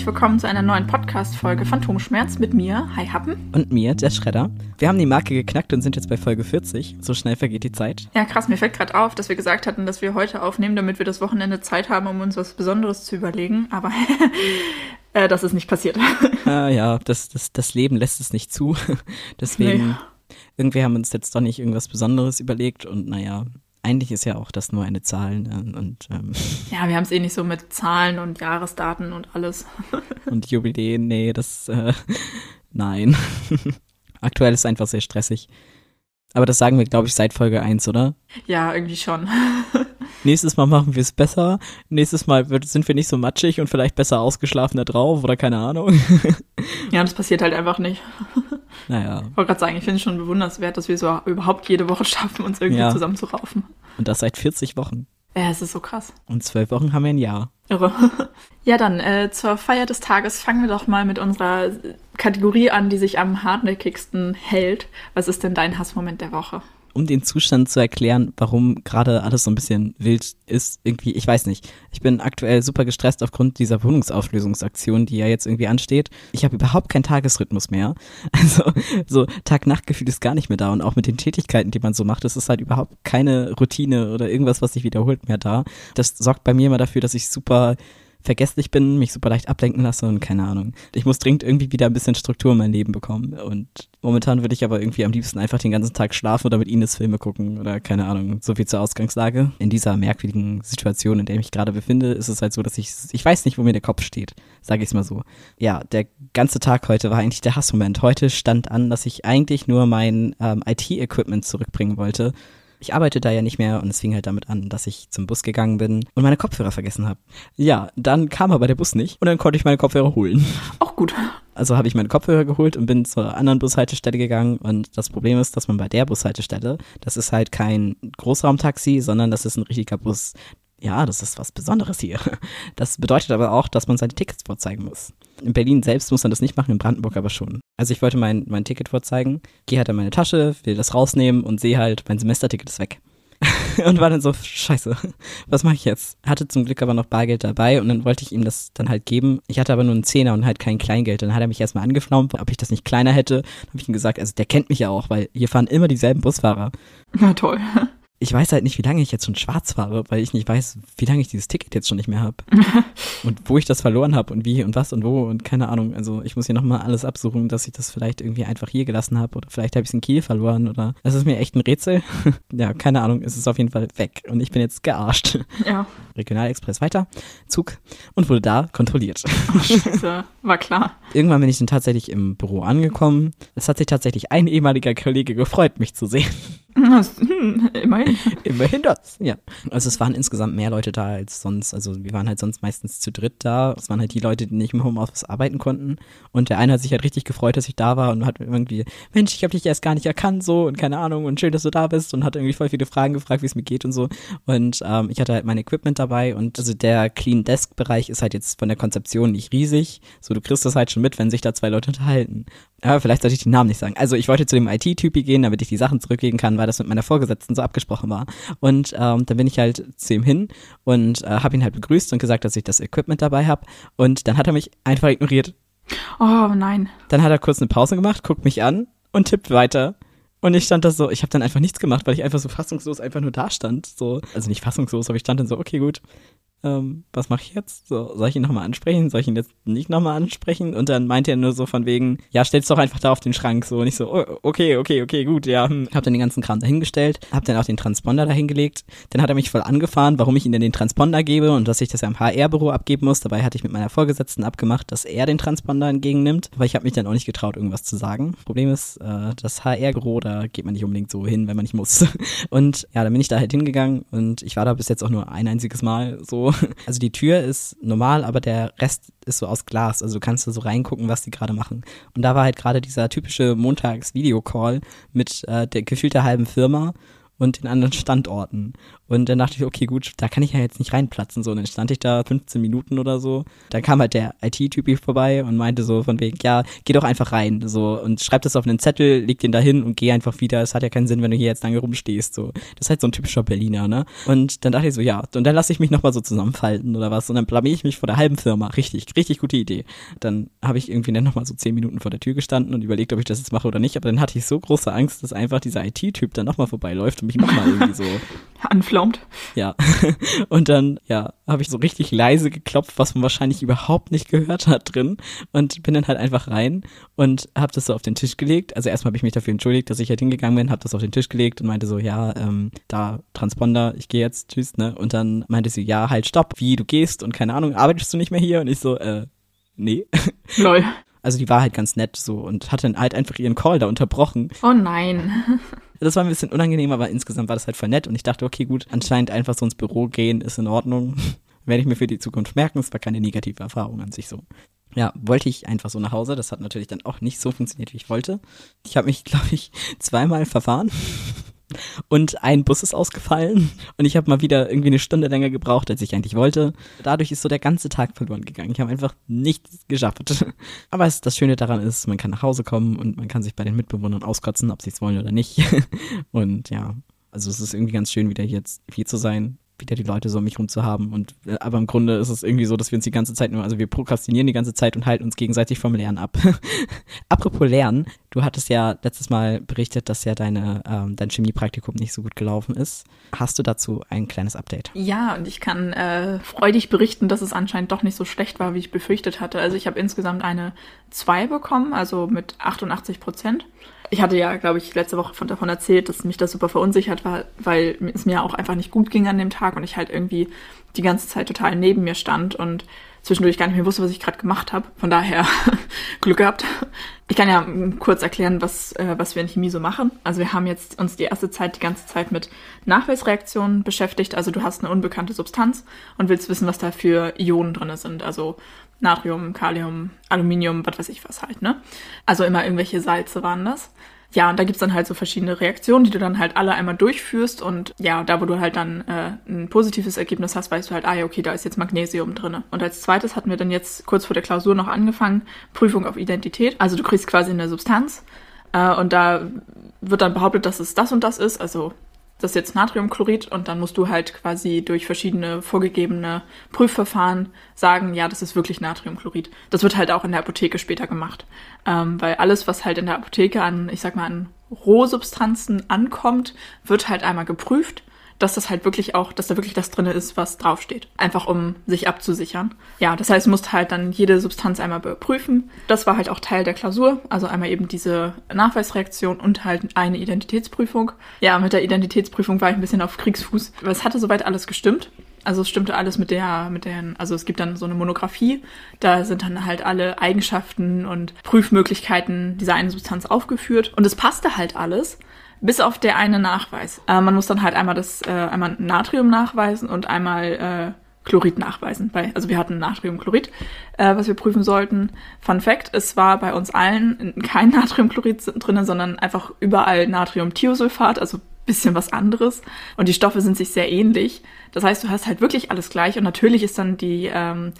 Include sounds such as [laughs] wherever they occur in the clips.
Herzlich willkommen zu einer neuen Podcast-Folge Phantomschmerz mit mir, Hi Happen. Und mir, der Schredder. Wir haben die Marke geknackt und sind jetzt bei Folge 40. So schnell vergeht die Zeit. Ja, krass, mir fällt gerade auf, dass wir gesagt hatten, dass wir heute aufnehmen, damit wir das Wochenende Zeit haben, um uns was Besonderes zu überlegen. Aber [laughs] äh, das ist nicht passiert. äh, [laughs] ja, das, das, das Leben lässt es nicht zu. [laughs] Deswegen, nee. irgendwie haben wir uns jetzt doch nicht irgendwas Besonderes überlegt und naja, eigentlich ist ja auch das nur eine Zahl. Ne? Und, ähm, [laughs] ja, wir haben es eh nicht so mit Zahlen und Jahresdaten und alles. [laughs] und Jubiläen, nee, das, äh, [laughs] nein. Aktuell ist es einfach sehr stressig. Aber das sagen wir, glaube ich, seit Folge 1, oder? Ja, irgendwie schon. Nächstes Mal machen wir es besser. Nächstes Mal wird, sind wir nicht so matschig und vielleicht besser ausgeschlafen da drauf oder keine Ahnung. ja, das passiert halt einfach nicht. Naja. Ich wollte gerade sagen, ich finde es schon bewundernswert, dass wir so überhaupt jede Woche [laughs] schaffen, uns irgendwie ja. zusammenzuraufen. Und das seit 40 Wochen. Ja, es ist so krass. Und zwölf Wochen haben wir ein Jahr. Irre. [laughs] Ja, dann äh, zur Feier des Tages fangen wir doch mal mit unserer Kategorie an, die sich am hartnäckigsten hält. Was ist denn dein Hassmoment der Woche? Um den Zustand zu erklären, warum gerade alles so ein bisschen wild ist, irgendwie, ich weiß nicht. Ich bin aktuell super gestresst aufgrund dieser Wohnungsauflösungsaktion, die ja jetzt irgendwie ansteht. Ich habe überhaupt keinen Tagesrhythmus mehr. [laughs] Also so Tag-Nacht-Gefühl ist gar nicht mehr da und auch mit den Tätigkeiten, die man so macht, ist es halt überhaupt keine Routine oder irgendwas, was sich wiederholt mehr da. Das sorgt bei mir immer dafür, dass ich super vergesslich bin, mich super leicht ablenken lasse und keine Ahnung. Ich muss dringend irgendwie wieder ein bisschen Struktur in mein Leben bekommen. Und momentan würde ich aber irgendwie am liebsten einfach den ganzen Tag schlafen oder mit Ines Filme gucken oder keine Ahnung. So viel zur Ausgangslage. In dieser merkwürdigen Situation, in der ich mich gerade befinde, ist es halt so, dass ich, ich weiß nicht, wo mir der Kopf steht. Sage ich es mal so. Ja, der ganze Tag heute war eigentlich der Hassmoment. Heute stand an, dass ich eigentlich nur mein ähm, IT-Equipment zurückbringen wollte ich arbeite da ja nicht mehr und es fing halt damit an, dass ich zum Bus gegangen bin und meine Kopfhörer vergessen habe. Ja, dann kam aber der Bus nicht und dann konnte ich meine Kopfhörer holen. Auch gut. Also habe ich meine Kopfhörer geholt und bin zur anderen Bushaltestelle gegangen und das Problem ist, dass man bei der Bushaltestelle, das ist halt kein Großraumtaxi, sondern das ist ein richtiger Bus. Ja, das ist was Besonderes hier. Das bedeutet aber auch, dass man seine Tickets vorzeigen muss. In Berlin selbst muss man das nicht machen, in Brandenburg aber schon. Also ich wollte mein, mein Ticket vorzeigen, gehe halt in meine Tasche, will das rausnehmen und sehe halt, mein Semesterticket ist weg. [laughs] und war dann so, scheiße, was mache ich jetzt? Hatte zum Glück aber noch Bargeld dabei und dann wollte ich ihm das dann halt geben. Ich hatte aber nur einen Zehner und halt kein Kleingeld. Dann hat er mich erstmal angeflaumt, ob ich das nicht kleiner hätte. Dann habe ich ihm gesagt, also der kennt mich ja auch, weil hier fahren immer dieselben Busfahrer. Na toll ich weiß halt nicht, wie lange ich jetzt schon schwarz fahre, weil ich nicht weiß, wie lange ich dieses Ticket jetzt schon nicht mehr habe. [laughs] und wo ich das verloren habe und wie und was und wo und keine Ahnung. Also ich muss hier nochmal alles absuchen, dass ich das vielleicht irgendwie einfach hier gelassen habe oder vielleicht habe ich es in Kiel verloren oder das ist mir echt ein Rätsel. [laughs] ja, keine Ahnung, es ist auf jeden Fall weg und ich bin jetzt gearscht. Ja. [laughs] Regionalexpress weiter, Zug und wurde da kontrolliert. Oh, Scheiße, war klar. Irgendwann bin ich dann tatsächlich im Büro angekommen. Es hat sich tatsächlich ein ehemaliger Kollege gefreut, mich zu sehen. Hm, immerhin. Immerhin das, ja. Also es waren insgesamt mehr Leute da als sonst. Also wir waren halt sonst meistens zu dritt da. Es waren halt die Leute, die nicht im Homeoffice arbeiten konnten. Und der eine hat sich halt richtig gefreut, dass ich da war und hat irgendwie, Mensch, ich habe dich erst gar nicht erkannt so und keine Ahnung und schön, dass du da bist und hat irgendwie voll viele Fragen gefragt, wie es mir geht und so. Und ähm, ich hatte halt mein Equipment dabei und also der Clean Desk Bereich ist halt jetzt von der Konzeption nicht riesig. So, du kriegst das halt schon mit, wenn sich da zwei Leute unterhalten. Aber vielleicht sollte ich den Namen nicht sagen. Also ich wollte zu dem IT-Typi gehen, damit ich die Sachen zurücklegen kann, weil das mit meiner Vorgesetzten so abgesprochen war. Und ähm, dann bin ich halt zu ihm hin und äh, habe ihn halt begrüßt und gesagt, dass ich das Equipment dabei habe. Und dann hat er mich einfach ignoriert. Oh nein. Dann hat er kurz eine Pause gemacht, guckt mich an und tippt weiter. Und ich stand da so, ich habe dann einfach nichts gemacht, weil ich einfach so fassungslos einfach nur da stand. So, also nicht fassungslos, aber ich stand dann so, okay, gut, ähm, was mache ich jetzt? So, soll ich ihn nochmal ansprechen? Soll ich ihn jetzt nicht nochmal ansprechen? Und dann meinte er nur so von wegen, ja, stell's doch einfach da auf den Schrank. So, und ich so, oh, okay, okay, okay, gut, ja. Hm. Hab dann den ganzen Kram dahingestellt, hab dann auch den Transponder dahingelegt. Dann hat er mich voll angefahren, warum ich ihm denn den Transponder gebe und dass ich das ja im HR-Büro abgeben muss. Dabei hatte ich mit meiner Vorgesetzten abgemacht, dass er den Transponder entgegennimmt. Aber ich habe mich dann auch nicht getraut, irgendwas zu sagen. Problem ist, äh, das HR-Büro, da geht man nicht unbedingt so hin, wenn man nicht muss. [laughs] Und ja, dann bin ich da halt hingegangen und ich war da bis jetzt auch nur ein einziges Mal so [laughs] Also die Tür ist normal, aber der Rest ist so aus Glas. Also du kannst da so reingucken, was die gerade machen. Und da war halt gerade dieser typische Montags-Videocall mit äh, der gefühlter halben Firma. Und den anderen Standorten. Und dann dachte ich, okay, gut, da kann ich ja jetzt nicht reinplatzen. So, und dann stand ich da 15 Minuten oder so. Dann kam halt der IT-Typi vorbei und meinte so von wegen, ja, geh doch einfach rein. So, und schreib das auf einen Zettel, leg den da hin und geh einfach wieder. Es hat ja keinen Sinn, wenn du hier jetzt lange rumstehst. So, das ist halt so ein typischer Berliner, ne? Und dann dachte ich so, ja, und dann lasse ich mich nochmal so zusammenfalten oder was. Und dann blamier ich mich vor der halben Firma. Richtig, richtig gute Idee. Dann habe ich irgendwie dann nochmal so 10 Minuten vor der Tür gestanden und überlegt, ob ich das jetzt mache oder nicht. Aber dann hatte ich so große Angst, dass einfach dieser IT-Typ dann nochmal vorbeiläuft und mich nochmal irgendwie so [laughs] anflaumt. Ja. [laughs] Und dann, ja, habe ich so richtig leise geklopft, was man wahrscheinlich überhaupt nicht gehört hat drin. Und bin dann halt einfach rein und habe das so auf den Tisch gelegt. Also erstmal habe ich mich dafür entschuldigt, dass ich halt hingegangen bin, habe das auf den Tisch gelegt und meinte so, ja, ähm, da Transponder, ich gehe jetzt, tschüss, ne? Und dann meinte sie, ja, halt, stopp, wie, du gehst und keine Ahnung, arbeitest du nicht mehr hier? Und ich so, äh, nee. [laughs] Lol. Also die war halt ganz nett so und hat dann halt einfach ihren Call da unterbrochen. Oh nein. [laughs] Das war ein bisschen unangenehm, aber insgesamt war das halt voll nett und ich dachte, okay, gut, anscheinend einfach so ins Büro gehen ist in Ordnung. [laughs] Werde ich mir für die Zukunft merken. Es war keine negative Erfahrung an sich so. Ja, wollte ich einfach so nach Hause. Das hat natürlich dann auch nicht so funktioniert, wie ich wollte. Ich habe mich, [laughs] glaube ich, zweimal verfahren und ein Bus ist ausgefallen und ich habe mal wieder irgendwie eine Stunde länger gebraucht, als ich eigentlich wollte. Dadurch ist so der ganze Tag verloren gegangen. Ich habe einfach nichts geschafft. [laughs] Aber es, das Schöne daran ist, man kann nach Hause kommen und man kann sich bei den Mitbewohnern auskotzen, ob sie es wollen oder nicht. [laughs] Und ja, also es ist irgendwie ganz schön, wieder jetzt hier zu sein wieder die Leute so um mich rum zu haben. Und äh, aber im Grunde ist es irgendwie so, dass wir uns die ganze Zeit nur, also wir prokrastinieren die ganze Zeit und halten uns gegenseitig vom Lernen ab. [laughs] Apropos Lernen, du hattest ja letztes Mal berichtet, dass ja deine ähm, dein Chemiepraktikum nicht so gut gelaufen ist. Hast du dazu ein kleines Update? Ja, und ich kann äh, freudig berichten, dass es anscheinend doch nicht so schlecht war, wie ich befürchtet hatte. Also ich habe insgesamt eine 2 bekommen, also mit 88 Prozent ich hatte ja, glaube ich, letzte Woche von, davon erzählt, dass mich das super verunsichert war, weil es mir auch einfach nicht gut ging an dem Tag und ich halt irgendwie die ganze Zeit total neben mir stand und zwischendurch gar nicht mehr wusste, was ich gerade gemacht habe. Von daher [laughs] Glück gehabt. Ich kann ja kurz erklären, was, äh, was wir in Chemie so machen. Also wir haben jetzt uns die erste Zeit die ganze Zeit mit Nachweisreaktionen beschäftigt. Also du hast eine unbekannte Substanz und willst wissen, was da für Ionen drin sind. Also Natrium, Kalium, Aluminium, was weiß ich was halt, ne? Also immer irgendwelche Salze waren das. Ja, und da gibt's dann halt so verschiedene Reaktionen, die du dann halt alle einmal durchführst. Und ja, da wo du halt dann äh, ein positives Ergebnis hast, weißt du halt, ah ja, okay, da ist jetzt Magnesium drinne. Und als zweites hatten wir dann jetzt kurz vor der Klausur noch angefangen, Prüfung auf Identität. Also du kriegst quasi eine Substanz äh, und da wird dann behauptet, dass es das und das ist. Also das ist jetzt Natriumchlorid und dann musst du halt quasi durch verschiedene vorgegebene Prüfverfahren sagen, ja, das ist wirklich Natriumchlorid. Das wird halt auch in der Apotheke später gemacht, ähm, weil alles, was halt in der Apotheke an, ich sag mal, an Rohsubstanzen ankommt, wird halt einmal geprüft dass das halt wirklich auch, dass da wirklich das drin ist, was draufsteht. Einfach um sich abzusichern. Ja, das heißt, musst halt dann jede Substanz einmal überprüfen. Das war halt auch Teil der Klausur. Also einmal eben diese Nachweisreaktion und halt eine Identitätsprüfung. Ja, mit der Identitätsprüfung war ich ein bisschen auf Kriegsfuß. Aber es hatte soweit alles gestimmt. Also es stimmte alles mit der, mit den, also es gibt dann so eine Monographie, da sind dann halt alle Eigenschaften und Prüfmöglichkeiten dieser einen Substanz aufgeführt und es passte halt alles. Bis auf der eine Nachweis. Äh, man muss dann halt einmal das, äh, einmal Natrium nachweisen und einmal äh, Chlorid nachweisen. Weil, also wir hatten Natriumchlorid, äh, was wir prüfen sollten. Fun Fact, es war bei uns allen kein [laughs] Natriumchlorid drin, sondern einfach überall Natriumthiosulfat, also bisschen was anderes. Und die Stoffe sind sich sehr ähnlich. Das heißt, du hast halt wirklich alles gleich. Und natürlich ist dann die ähm,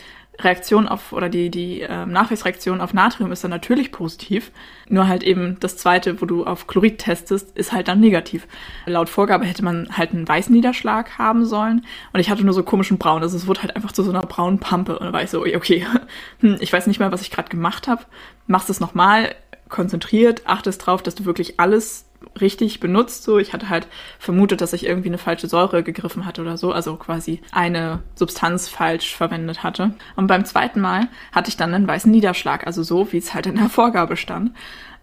Reaktion auf oder die, die äh, Nachweisreaktion auf Natrium ist dann natürlich positiv. Nur halt eben das zweite, wo du auf Chlorid testest, ist halt dann negativ. Laut Vorgabe hätte man halt einen weißen Niederschlag haben sollen. Und ich hatte nur so komischen Braun. Also es wurde halt einfach zu so einer braunen Pampe. Und da war ich so, okay, [laughs] hm, ich weiß nicht mehr, was ich gerade gemacht habe. Machst es nochmal, konzentriert, achtest drauf, dass du wirklich alles richtig benutzt. So, ich hatte halt vermutet, dass ich irgendwie eine falsche Säure gegriffen hatte oder so, also quasi eine Substanz falsch verwendet hatte. Und beim zweiten Mal hatte ich dann einen weißen Niederschlag, also so, wie es halt in der [laughs] Vorgabe stand.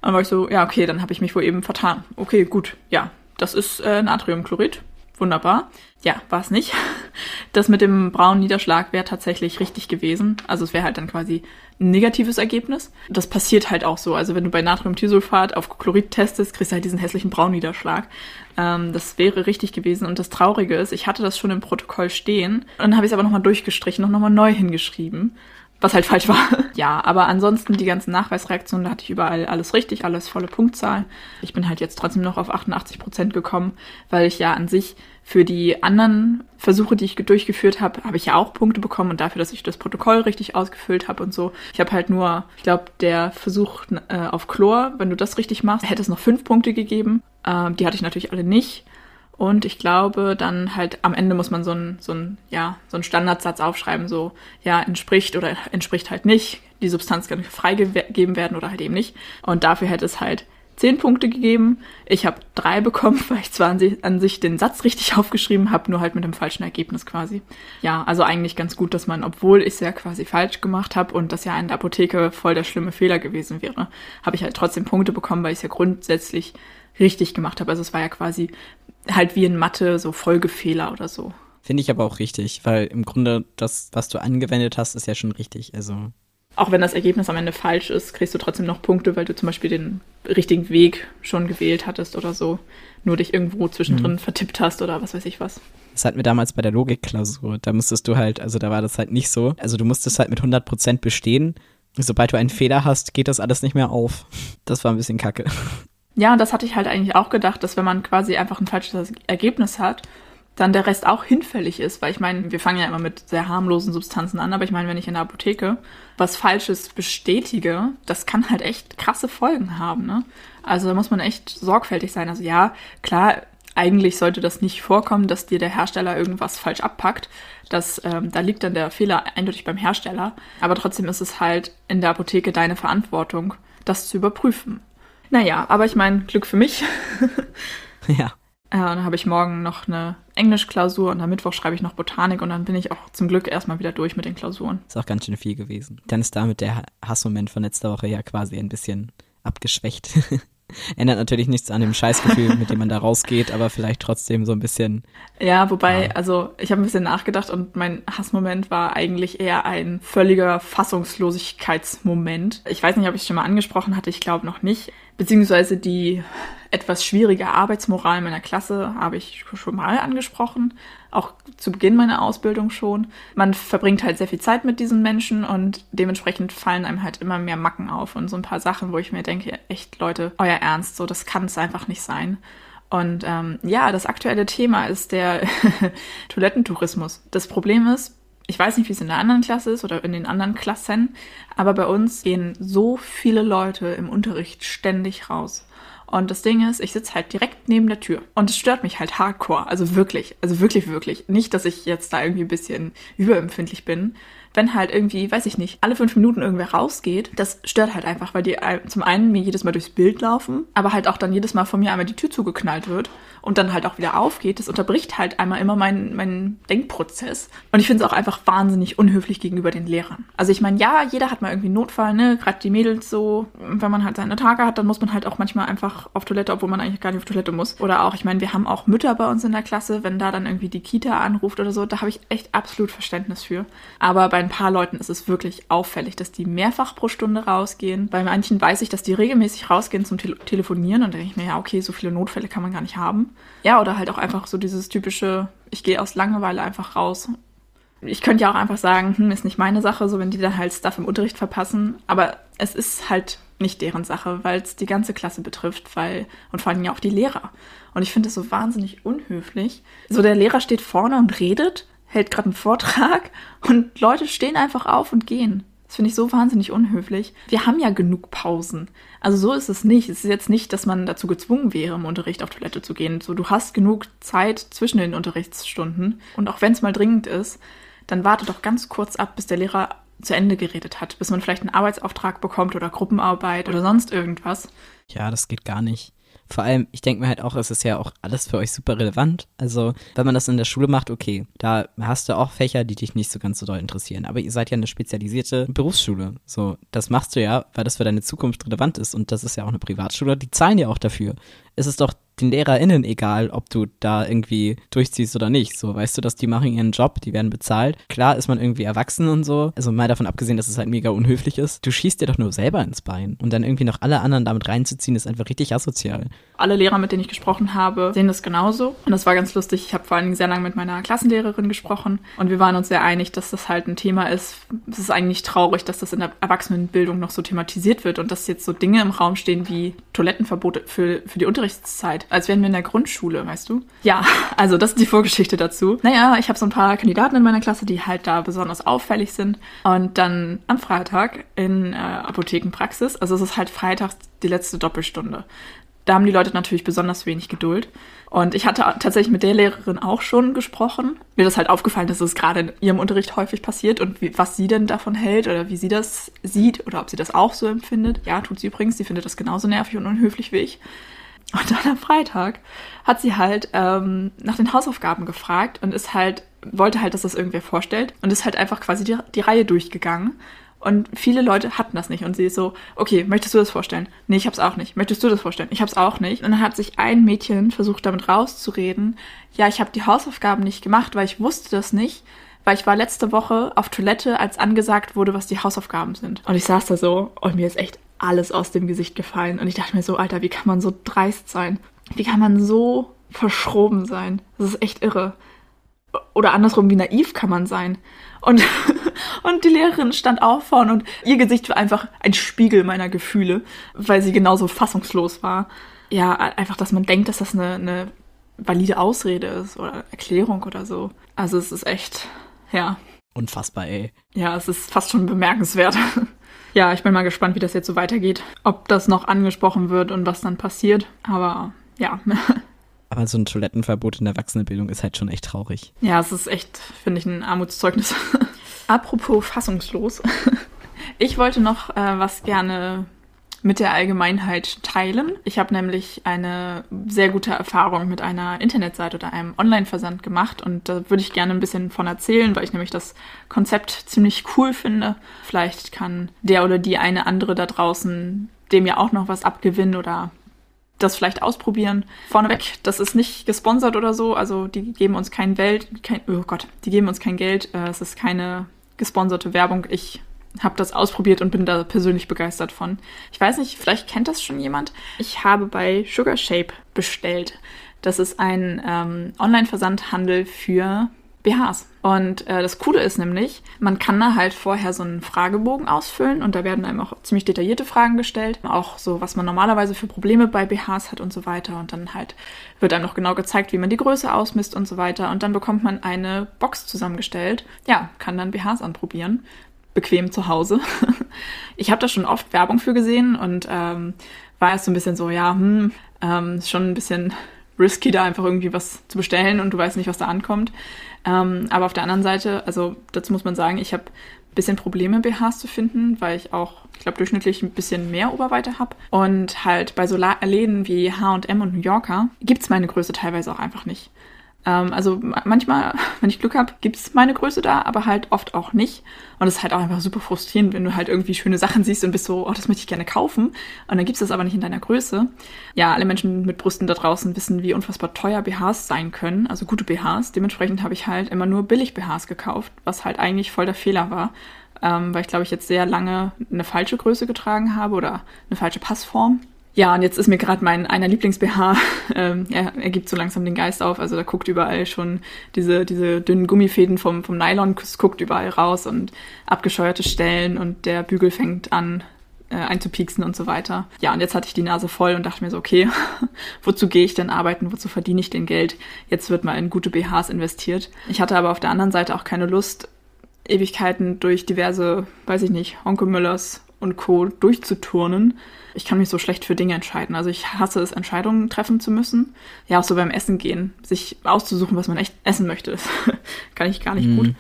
Und war ich so, ja, okay, dann habe ich mich wohl eben vertan. Okay, gut, ja, das ist äh, Natriumchlorid. Wunderbar. Ja, war es nicht. [laughs] Das mit dem braunen Niederschlag wäre tatsächlich richtig gewesen. Also es wäre halt dann quasi ein negatives Ergebnis. Das passiert halt auch so. Also wenn du bei Natriumthiosulfat auf Chlorid testest, kriegst du halt diesen hässlichen Braunniederschlag. Ähm, das wäre richtig gewesen. Und das Traurige ist, ich hatte das schon im Protokoll stehen. Und dann habe ich es aber nochmal durchgestrichen und nochmal neu hingeschrieben was halt falsch war. [laughs] ja, aber ansonsten die ganzen Nachweisreaktionen, da hatte ich überall alles richtig, alles volle Punktzahl. Ich bin halt jetzt trotzdem noch auf 88 Prozent gekommen, weil ich ja an sich für die anderen Versuche, die ich durchgeführt habe, habe ich ja auch Punkte bekommen und dafür, dass ich das Protokoll richtig ausgefüllt habe und so. Ich habe halt nur, ich glaube, der Versuch äh, auf Chlor, wenn du das richtig machst, hätte es noch fünf Punkte gegeben. Ähm, die hatte ich natürlich alle nicht. Und ich glaube, dann halt am Ende muss man so ein, so ein, ja, so ein Standardsatz aufschreiben, so, ja, entspricht oder [laughs] entspricht halt nicht. Die Substanz kann freigegeben werden oder halt eben nicht. Und dafür hätte es halt zehn Punkte gegeben. Ich habe drei bekommen, weil ich zwar an sich, an sich den Satz richtig [laughs] aufgeschrieben habe, nur halt mit einem falschen Ergebnis quasi. Ja, also eigentlich ganz gut, dass man, obwohl ich es ja quasi falsch gemacht habe und das ja in der Apotheke voll der schlimme Fehler gewesen wäre, habe ich halt trotzdem Punkte bekommen, weil ich es ja grundsätzlich richtig gemacht habe. Also es war ja quasi halt wie in Mathe so Folgefehler oder so. Finde ich aber auch richtig, weil im Grunde das, was du angewendet hast, ist ja schon richtig. Also auch wenn das Ergebnis am Ende falsch ist, kriegst du trotzdem noch Punkte, weil du zum Beispiel den richtigen Weg schon gewählt hattest oder so. Nur dich irgendwo zwischendrin mhm. vertippt hast oder was weiß ich was. Das hatten wir damals bei der Logikklausur. Da musstest du halt, also da war das halt nicht so. Also du musstest halt mit 100% bestehen. Sobald du einen Fehler hast, geht das alles nicht mehr auf. Das war ein bisschen kacke. Ja, das hatte ich halt eigentlich auch gedacht, dass wenn man quasi einfach ein falsches Ergebnis hat, dann der Rest auch hinfällig ist, weil ich meine, wir fangen ja immer mit sehr harmlosen Substanzen an, aber ich meine, wenn ich in der Apotheke was Falsches bestätige, das kann halt echt krasse Folgen haben, ne? Also da muss man echt sorgfältig sein. Also ja, klar, eigentlich sollte das nicht vorkommen, dass dir der Hersteller irgendwas falsch abpackt. Das, ähm, da liegt dann der Fehler eindeutig beim Hersteller. Aber trotzdem ist es halt in der Apotheke deine Verantwortung, das zu überprüfen. Naja, aber ich meine, Glück für mich. [laughs] ja. Äh, dann habe ich morgen noch eine Englischklausur und am Mittwoch schreibe ich noch Botanik und dann bin ich auch zum Glück erstmal wieder durch mit den Klausuren. Ist auch ganz schön viel gewesen. Dann ist damit der Hassmoment von letzter Woche ja quasi ein bisschen abgeschwächt. [laughs] Ändert natürlich nichts an dem Scheißgefühl, mit dem man da rausgeht, aber vielleicht trotzdem so ein bisschen. Ja, wobei, ja. also ich habe ein bisschen nachgedacht und mein Hassmoment war eigentlich eher ein völliger Fassungslosigkeitsmoment. Ich weiß nicht, ob ich es schon mal angesprochen hatte, ich glaube noch nicht. Beziehungsweise die etwas schwierige Arbeitsmoral meiner Klasse habe ich schon mal angesprochen, auch zu Beginn meiner Ausbildung schon. Man verbringt halt sehr viel Zeit mit diesen Menschen und dementsprechend fallen einem halt immer mehr Macken auf und so ein paar Sachen, wo ich mir denke, echt Leute, euer Ernst, so das kann es einfach nicht sein. Und ähm, ja, das aktuelle Thema ist der [laughs] Toilettentourismus. Das Problem ist, ich weiß nicht, wie es in der anderen Klasse ist oder in den anderen Klassen, aber bei uns gehen so viele Leute im Unterricht ständig raus. Und das Ding ist, ich sitze halt direkt neben der Tür. Und es stört mich halt hardcore. Also wirklich. Also wirklich, wirklich. Nicht, dass ich jetzt da irgendwie ein bisschen überempfindlich bin wenn halt irgendwie, weiß ich nicht, alle fünf Minuten irgendwer rausgeht, das stört halt einfach, weil die zum einen mir jedes Mal durchs Bild laufen, aber halt auch dann jedes Mal von mir einmal die Tür zugeknallt wird und dann halt auch wieder aufgeht. Das unterbricht halt einmal immer meinen, meinen Denkprozess. Und ich finde es auch einfach wahnsinnig unhöflich gegenüber den Lehrern. Also ich meine, ja, jeder hat mal irgendwie einen Notfall, ne? Gerade die Mädels so, wenn man halt seine Tage hat, dann muss man halt auch manchmal einfach auf Toilette, obwohl man eigentlich gar nicht auf Toilette muss. Oder auch, ich meine, wir haben auch Mütter bei uns in der Klasse, wenn da dann irgendwie die Kita anruft oder so, da habe ich echt absolut Verständnis für. Aber bei ein paar Leuten ist es wirklich auffällig, dass die mehrfach pro Stunde rausgehen. Bei manchen weiß ich, dass die regelmäßig rausgehen zum Tele Telefonieren und denke ich mir, ja, okay, so viele Notfälle kann man gar nicht haben. Ja, oder halt auch einfach so dieses typische, ich gehe aus Langeweile einfach raus. Ich könnte ja auch einfach sagen, hm, ist nicht meine Sache, so wenn die dann halt Stuff im Unterricht verpassen. Aber es ist halt nicht deren Sache, weil es die ganze Klasse betrifft, weil, und vor allem ja auch die Lehrer. Und ich finde es so wahnsinnig unhöflich. So, der Lehrer steht vorne und redet hält gerade einen Vortrag [laughs] und Leute stehen einfach auf und gehen. Das finde ich so wahnsinnig unhöflich. Wir haben ja genug Pausen. Also so ist es nicht. Es ist jetzt nicht, dass man dazu gezwungen wäre, im Unterricht auf Toilette zu gehen. So, du hast genug Zeit zwischen den Unterrichtsstunden. Und auch wenn es mal dringend ist, dann warte doch ganz kurz ab, bis der Lehrer zu Ende geredet hat, bis man vielleicht einen Arbeitsauftrag bekommt oder Gruppenarbeit oder sonst irgendwas. Ja, das geht gar nicht. Vor allem, ich denke mir halt auch, es ist ja auch alles für euch super relevant. Also, wenn man das in der Schule macht, okay, da hast du auch Fächer, die dich nicht so ganz so doll interessieren. Aber ihr seid ja eine spezialisierte Berufsschule. So, das machst du ja, weil das für deine Zukunft relevant ist. Und das ist ja auch eine Privatschule, die zahlen ja auch dafür. Es ist doch den LehrerInnen egal, ob du da irgendwie durchziehst oder nicht. So, weißt du, dass die machen ihren Job, die werden bezahlt. Klar ist man irgendwie erwachsen und so. Also mal davon abgesehen, dass es halt mega unhöflich ist. Du schießt dir doch nur selber ins Bein. Und dann irgendwie noch alle anderen damit reinzuziehen, ist einfach richtig asozial. Alle Lehrer, mit denen ich gesprochen habe, sehen das genauso. Und das war ganz lustig. Ich habe vor allen Dingen sehr lange mit meiner Klassenlehrerin gesprochen und wir waren uns sehr einig, dass das halt ein Thema ist. Es ist eigentlich traurig, dass das in der Erwachsenenbildung noch so thematisiert wird und dass jetzt so Dinge im Raum stehen wie Toilettenverbote für, für die Unterrichtszeit, als wären wir in der Grundschule, weißt du? Ja, also das ist die Vorgeschichte dazu. Naja, ich habe so ein paar Kandidaten in meiner Klasse, die halt da besonders auffällig sind. Und dann am Freitag in äh, Apothekenpraxis, also es ist halt freitags die letzte Doppelstunde. Da haben die Leute natürlich besonders wenig Geduld. Und ich hatte tatsächlich mit der Lehrerin auch schon gesprochen. Mir ist halt aufgefallen, dass es gerade in ihrem Unterricht häufig passiert und wie, was sie denn davon hält oder wie sie das sieht oder ob sie das auch so empfindet. Ja, tut sie übrigens. Sie findet das genauso nervig und unhöflich wie ich. Und dann am Freitag hat sie halt ähm, nach den Hausaufgaben gefragt und ist halt, wollte halt, dass das irgendwer vorstellt und ist halt einfach quasi die, die Reihe durchgegangen und viele Leute hatten das nicht. Und sie ist so, okay, möchtest du das vorstellen? Nee, ich hab's auch nicht. Möchtest du das vorstellen? Ich hab's auch nicht. Und dann hat sich ein Mädchen versucht, damit rauszureden, ja, ich habe die Hausaufgaben nicht gemacht, weil ich wusste das nicht, weil ich war letzte Woche auf Toilette, als angesagt wurde, was die Hausaufgaben sind. Und ich saß da so und mir ist echt alles aus dem Gesicht gefallen. Und ich dachte mir so, Alter, wie kann man so dreist sein? Wie kann man so verschroben sein? Das ist echt irre. Oder andersrum, wie naiv kann man sein? Und, [laughs] und die Lehrerin stand auch vorne und ihr Gesicht war einfach ein Spiegel meiner Gefühle, weil sie genauso fassungslos war. Ja, einfach, dass man denkt, dass das eine, eine valide Ausrede ist oder Erklärung oder so. Also es ist echt, ja. Unfassbar, ey. Ja, es ist fast schon bemerkenswert. [laughs] ja, ich bin mal gespannt, wie das jetzt so weitergeht. Ob das noch angesprochen wird und was dann passiert. Aber ja. [laughs] Aber so ein Toilettenverbot in der Erwachsenenbildung ist halt schon echt traurig. Ja, es ist echt, finde ich, ein Armutszeugnis. [laughs] Apropos fassungslos. [laughs] Ich wollte noch äh, was gerne mit der Allgemeinheit teilen. Ich habe nämlich eine sehr gute Erfahrung mit einer Internetseite oder einem Online-Versand gemacht und da würde ich gerne ein bisschen von erzählen, weil ich nämlich das Konzept ziemlich cool finde. Vielleicht kann der oder die eine andere da draußen dem ja auch noch was abgewinnen oder das vielleicht ausprobieren. Vorneweg, das ist nicht gesponsert oder so, also die geben uns kein Geld, kein, oh Gott, die geben uns kein Geld, äh, es ist keine gesponserte Werbung. Ich habe das ausprobiert und bin da persönlich begeistert von. Ich weiß nicht, vielleicht kennt das schon jemand. Ich habe bei Sugar Shape bestellt. Das ist ein ähm, Online-Versandhandel für BHs. Und äh, das Coole ist nämlich, man kann da halt vorher so einen Fragebogen ausfüllen und da werden einem auch ziemlich detaillierte Fragen gestellt. Auch so, was man normalerweise für Probleme bei BHs hat und so weiter. Und dann halt wird einem noch genau gezeigt, wie man die Größe ausmisst und so weiter. Und dann bekommt man eine Box zusammengestellt. Ja, kann dann BHs anprobieren. Bequem zu Hause. [laughs] ich habe da schon oft Werbung für gesehen und ähm, war erst so ein bisschen so, ja, hm, ähm, schon ein bisschen risky, da einfach irgendwie was zu bestellen und du weißt nicht, was da ankommt. Ähm, aber auf der anderen Seite, also dazu muss man sagen, ich habe ein bisschen Probleme, BHs zu finden, weil ich auch, ich glaube, durchschnittlich ein bisschen mehr Oberweite habe. Und halt bei so Läden wie H&M und New Yorker gibt's meine Größe teilweise auch einfach nicht. Ähm, also manchmal, [laughs] wenn ich Glück habe, gibt's meine Größe da, aber halt oft auch nicht. Und es ist halt auch einfach super frustrierend, wenn du halt irgendwie schöne Sachen siehst und bist so, oh, das möchte ich gerne kaufen. Und dann gibt's das aber nicht in deiner Größe. Ja, alle Menschen mit Brüsten da draußen wissen, wie unfassbar teuer BHs sein können, also gute BHs. Dementsprechend habe ich halt immer nur billig BHs gekauft, was halt eigentlich voll der Fehler war. Ähm, weil ich glaube ich jetzt sehr lange eine falsche Größe getragen habe oder eine falsche Passform. Ja, und jetzt ist mir gerade mein einer Lieblings-BH, [laughs] ähm, er, er gibt so langsam den Geist auf, also da guckt überall schon diese, diese dünnen Gummifäden vom, vom Nylon, guckt überall raus und abgescheuerte Stellen und der Bügel fängt an äh, einzupieksen und so weiter. Ja, und jetzt hatte ich die Nase voll und dachte mir so, okay, [laughs] wozu gehe ich denn arbeiten, wozu verdiene ich denn Geld? Jetzt wird mal in gute BHs investiert. Ich hatte aber auf der anderen Seite auch keine Lust, Ewigkeiten durch diverse, weiß ich nicht, Onkel Müllers und Co. durchzuturnen ich kann mich so schlecht für Dinge entscheiden. Also ich hasse es, Entscheidungen treffen zu müssen. Ja, auch so beim Essen gehen, sich auszusuchen, was man echt essen möchte, das [laughs] kann ich gar nicht mhm. gut.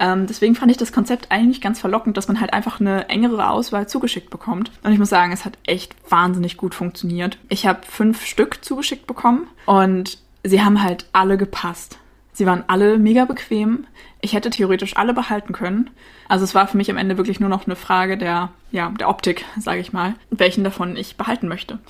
Ähm, deswegen fand ich das Konzept eigentlich ganz verlockend, dass man halt einfach eine engere Auswahl zugeschickt bekommt. Und ich muss sagen, es hat echt wahnsinnig gut funktioniert. Ich habe fünf Stück zugeschickt bekommen und sie haben halt alle gepasst. Sie waren alle mega bequem. Ich hätte theoretisch alle behalten können. Also es war für mich am Ende wirklich nur noch eine Frage der, ja, der Optik, sage ich mal, welchen davon ich behalten möchte.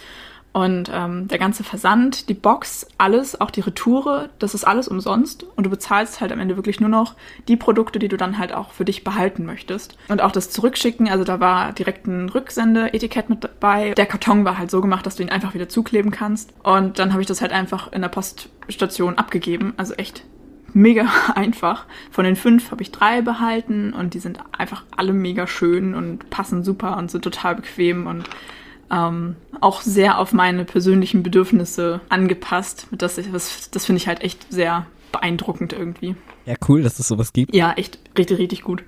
Und ähm, der ganze Versand, die Box, alles, auch die Retoure, das ist alles umsonst. Und du bezahlst halt am Ende wirklich nur noch die Produkte, die du dann halt auch für dich behalten möchtest. Und auch das Zurückschicken, also da war direkt ein Rücksendeetikett mit dabei. Der Karton war halt so gemacht, dass du ihn einfach wieder zukleben kannst. Und dann habe ich das halt einfach in der Poststation abgegeben. Also echt mega [laughs] einfach. Von den fünf habe ich drei behalten und die sind einfach alle mega schön und passen super und sind total bequem und ähm, auch sehr auf meine persönlichen Bedürfnisse angepasst. Das, das, das finde ich halt echt sehr beeindruckend irgendwie. Ja, cool, dass es sowas gibt. Ja, echt richtig, richtig gut.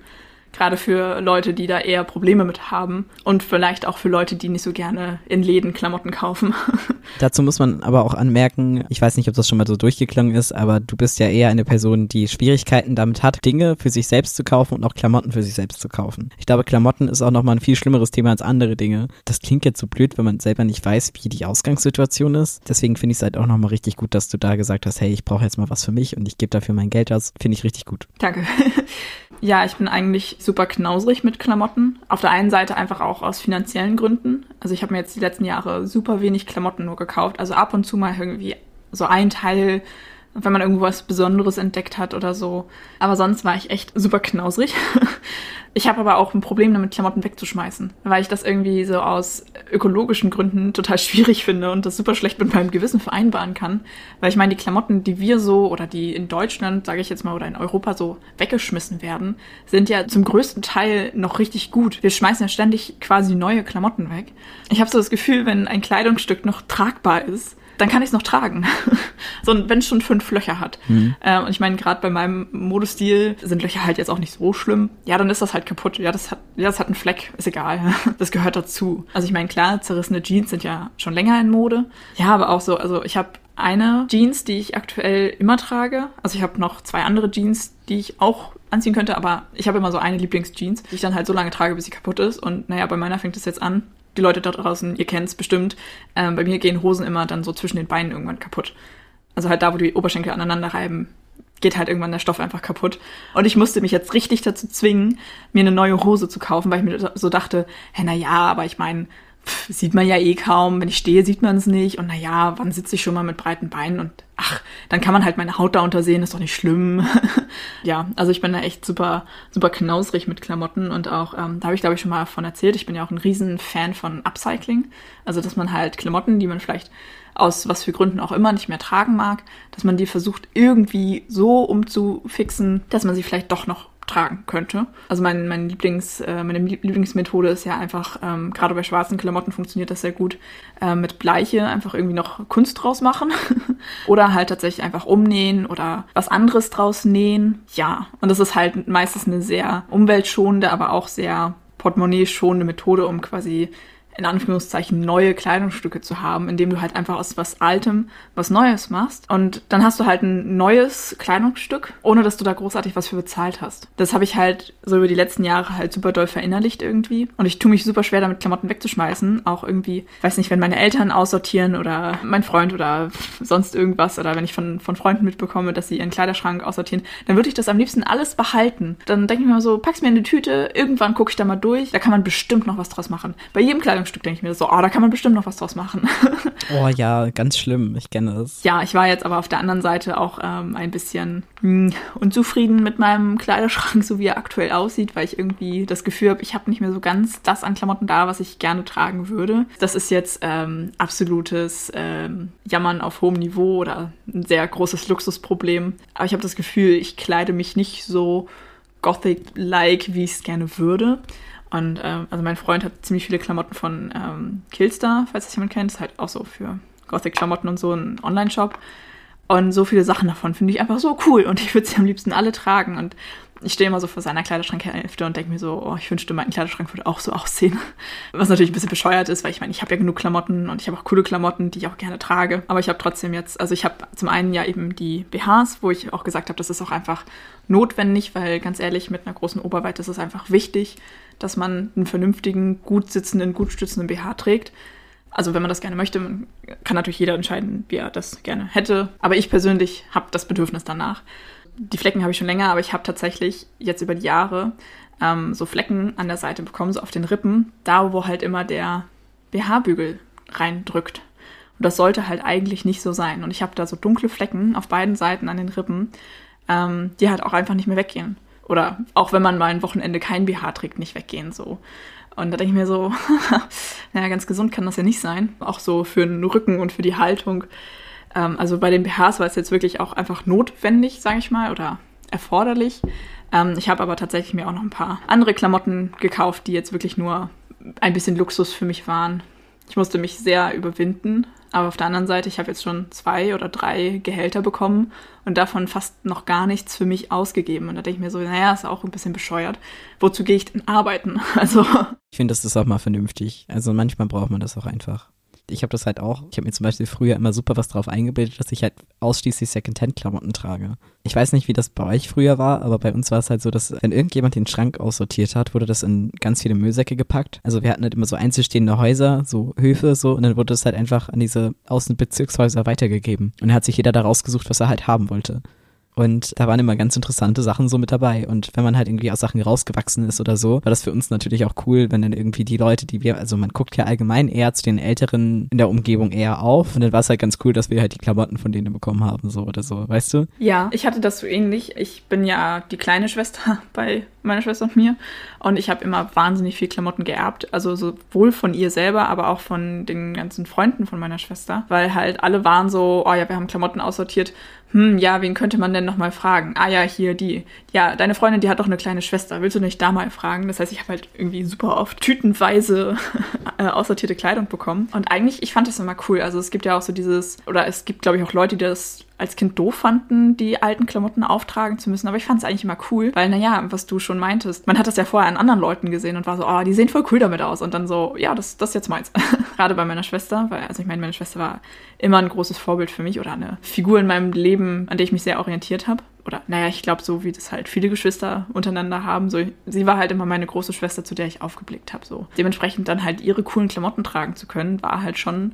Gerade für Leute, die da eher Probleme mit haben und vielleicht auch für Leute, die nicht so gerne in Läden Klamotten kaufen. [laughs] Dazu muss man aber auch anmerken, ich weiß nicht, ob das schon mal so durchgeklungen ist, aber du bist ja eher eine Person, die Schwierigkeiten damit hat, Dinge für sich selbst zu kaufen und auch Klamotten für sich selbst zu kaufen. Ich glaube, Klamotten ist auch nochmal ein viel schlimmeres Thema als andere Dinge. Das klingt jetzt so blöd, wenn man selber nicht weiß, wie die Ausgangssituation ist. Deswegen finde ich es halt auch nochmal richtig gut, dass du da gesagt hast, hey, ich brauche jetzt mal was für mich und ich gebe dafür mein Geld aus. Finde ich richtig gut. Danke. [laughs] Ja, ich bin eigentlich super knausrig mit Klamotten. Auf der einen Seite einfach auch aus finanziellen Gründen. Also ich habe mir jetzt die letzten Jahre super wenig Klamotten nur gekauft. Also ab und zu mal irgendwie so ein Teil wenn man irgendwas Besonderes entdeckt hat oder so. Aber sonst war ich echt super knausrig. [laughs] Ich habe aber auch ein Problem damit, Klamotten wegzuschmeißen, weil ich das irgendwie so aus ökologischen Gründen total [laughs] schwierig finde und das super schlecht mit meinem Gewissen vereinbaren kann. Weil ich meine, die Klamotten, die wir so oder die in Deutschland, sage ich jetzt mal, oder in Europa so weggeschmissen werden, sind ja zum größten Teil noch richtig gut. Wir schmeißen ja ständig quasi neue Klamotten weg. Ich habe so das Gefühl, wenn ein Kleidungsstück noch tragbar ist, dann kann ich es noch tragen. [laughs] so, wenn es schon fünf Löcher hat. Mhm. Äh, und ich meine, gerade bei meinem Modestil sind Löcher halt jetzt auch nicht so schlimm. Ja, dann ist das halt kaputt. Ja, das hat, ja, das hat einen Fleck. Ist egal. [laughs] das gehört dazu. Also ich meine, klar, zerrissene Jeans sind ja schon länger in Mode. Ja, aber auch so, also ich habe eine Jeans, die ich aktuell immer trage. Also ich habe noch zwei andere Jeans, die ich auch anziehen könnte, aber ich habe immer so eine Lieblingsjeans, die ich dann halt so lange trage, bis sie kaputt ist. Und naja, bei meiner fängt es jetzt an die Leute da draußen, ihr kennt es bestimmt, ähm, bei mir gehen Hosen immer dann so zwischen den Beinen irgendwann kaputt. Also halt da, wo die Oberschenkel aneinander reiben, geht halt irgendwann der Stoff einfach kaputt. Und ich musste mich jetzt richtig dazu zwingen, mir eine neue Hose zu kaufen, weil ich mir so dachte, hä, na ja, aber ich meine, sieht man ja eh kaum. Wenn ich stehe, sieht man es nicht. Und naja, wann sitze ich schon mal mit breiten Beinen? Und ach, dann kann man halt meine Haut da untersehen, ist doch nicht schlimm. [laughs] ja, also ich bin da echt super, super knausrig mit Klamotten. Und auch, ähm, da habe ich glaube ich schon mal von erzählt, ich bin ja auch ein riesen Fan von Upcycling. Also, dass man halt Klamotten, die man vielleicht aus was für Gründen auch immer nicht mehr tragen mag, dass man die versucht irgendwie so umzufixen, dass man sie vielleicht doch noch tragen könnte. Also mein, mein Lieblings, äh, meine Lieblingsmethode ist ja einfach, ähm, gerade bei schwarzen Klamotten funktioniert das sehr gut, äh, mit Bleiche einfach irgendwie noch Kunst draus machen. [laughs] oder halt tatsächlich einfach umnähen oder was anderes draus nähen. Ja, und das ist halt meistens eine sehr umweltschonende, aber auch sehr portemonnaie-schonende Methode, um quasi in Anführungszeichen neue Kleidungsstücke zu haben, indem du halt einfach aus was Altem was Neues machst. Und dann hast du halt ein neues Kleidungsstück, ohne dass du da großartig was für bezahlt hast. Das habe ich halt so über die letzten Jahre halt super doll verinnerlicht irgendwie. Und ich tue mich super schwer damit, Klamotten wegzuschmeißen. Auch irgendwie, weiß nicht, wenn meine Eltern aussortieren oder mein Freund oder sonst irgendwas oder wenn ich von, von Freunden mitbekomme, dass sie ihren Kleiderschrank aussortieren, dann würde ich das am liebsten alles behalten. Dann denke ich mir so, pack's mir in die Tüte, irgendwann gucke ich da mal durch, da kann man bestimmt noch was draus machen. Bei jedem Kleidungsstück Kleidungsstück denke ich mir so, oh, da kann man bestimmt noch was draus machen. [laughs] oh ja, ganz schlimm, ich kenne das. Ja, ich war jetzt aber auf der anderen Seite auch ähm, ein bisschen mh, hm, unzufrieden mit meinem Kleiderschrank, [laughs] so wie er aktuell aussieht, weil ich irgendwie das Gefühl habe, ich habe nicht mehr so ganz das an Klamotten da, was ich gerne tragen würde. Das ist jetzt ähm, absolutes ähm, Jammern auf hohem Niveau oder ein sehr großes Luxusproblem. Aber ich habe das Gefühl, ich kleide mich nicht so Gothic-like, wie ich es gerne würde. Und ähm, also mein Freund hat ziemlich viele Klamotten von ähm, Killstar, falls das jemand kennt. Ist halt auch so für Gothic-Klamotten und so ein Online-Shop. Und so viele Sachen davon finde ich einfach so cool und ich würde sie am liebsten alle tragen. Und ich stehe immer so vor seiner Kleiderschrankhälfte und denke mir so, oh, ich wünschte, mein Kleiderschrank würde auch so aussehen. [laughs] Was natürlich ein bisschen bescheuert ist, weil ich meine, ich habe ja genug Klamotten und ich habe auch coole Klamotten, die ich auch gerne trage. Aber ich habe trotzdem jetzt, also ich habe zum einen ja eben die BHs, wo ich auch gesagt habe, das ist auch einfach notwendig, weil ganz ehrlich, mit einer großen Oberweite ist es einfach wichtig, dass man einen vernünftigen, gut sitzenden, gut stützenden BH trägt. Also wenn man das gerne möchte, kann natürlich jeder entscheiden, wie er das gerne hätte. Aber ich persönlich habe das Bedürfnis danach die Flecken habe ich schon länger, aber ich habe tatsächlich jetzt über die Jahre ähm, so Flecken an der Seite bekommen, so auf den Rippen, da wo halt immer der BH-Bügel reindrückt. Und das sollte halt eigentlich nicht so sein. Und ich habe da so dunkle Flecken auf beiden Seiten an den Rippen, ähm, die halt auch einfach nicht mehr weggehen. Oder auch wenn man mal ein Wochenende kein BH trägt, nicht weggehen so. Und da denke ich mir so, [laughs] naja, ganz gesund kann das ja nicht sein. Auch so für den Rücken und für die Haltung. Ähm, also bei den BHs war es jetzt wirklich auch einfach notwendig, sage ich mal, oder erforderlich. Ähm, ich habe aber tatsächlich mir auch noch ein paar andere Klamotten gekauft, die jetzt wirklich nur ein bisschen Luxus für mich waren. Ich musste mich sehr überwinden, aber auf der anderen Seite, ich habe jetzt schon zwei oder drei Gehälter bekommen und davon fast noch gar nichts für mich ausgegeben. Und da denke ich mir so, naja, ist auch ein bisschen bescheuert. Wozu gehe ich denn arbeiten? [laughs] Also. Ich finde, das ist auch mal vernünftig. Also manchmal braucht man das auch einfach ich habe das halt auch. Ich habe mir zum Beispiel früher immer super was drauf eingebildet, dass ich halt ausschließlich Secondhand-Klamotten trage. Ich weiß nicht, wie das bei euch früher war, aber bei uns war es halt so, dass wenn irgendjemand den Schrank aussortiert hat, wurde das in ganz viele Müllsäcke gepackt. Also wir hatten halt immer so einzelstehende Häuser, so Höfe, so, und dann wurde es halt einfach an diese Außenbezirkshäuser weitergegeben. Und dann hat sich jeder da rausgesucht, was er halt haben wollte. Und da waren immer ganz interessante Sachen so mit dabei. Und wenn man halt irgendwie aus Sachen rausgewachsen ist oder so, war das für uns natürlich auch cool, wenn dann irgendwie die Leute, die wir, also man guckt ja allgemein eher zu den Älteren in der Umgebung eher auf. Und dann war es halt ganz cool, dass wir halt die Klamotten von denen bekommen haben, so oder so, weißt du? Ja, ich hatte das so ähnlich. Ich bin ja die kleine Schwester [laughs] bei meiner Schwester und mir. Und ich habe immer wahnsinnig viel Klamotten geerbt. Also sowohl von ihr selber, aber auch von den ganzen Freunden von meiner Schwester. Weil halt alle waren so, oh ja, wir haben Klamotten aussortiert hm, ja, wen könnte man denn nochmal fragen? Ah ja, hier die. Ja, deine Freundin, die hat doch eine kleine Schwester. Willst du nicht da mal fragen? Das heißt, ich habe halt irgendwie super oft tütenweise [laughs] äh, aussortierte Kleidung bekommen. Und eigentlich, ich fand das immer cool. Also es gibt ja auch so dieses, oder es gibt, glaube ich, auch Leute, die das als Kind doof fanden, die alten Klamotten auftragen zu müssen. Aber ich fand es eigentlich immer cool, weil, naja, was du schon meintest, man hat das ja vorher an anderen Leuten gesehen und war so, oh, die sehen voll cool damit aus. Und dann so, ja, das, das ist jetzt meins. [laughs] Gerade bei meiner Schwester, weil, also ich meine, meine Schwester war immer ein großes Vorbild für mich oder eine Figur in meinem Leben, an der ich mich sehr orientiert habe. Oder, naja, ich glaube, so wie das halt viele Geschwister untereinander haben. So, sie war halt immer meine große Schwester, zu der ich aufgeblickt habe. So. Dementsprechend dann halt ihre coolen Klamotten tragen zu können, war halt schon,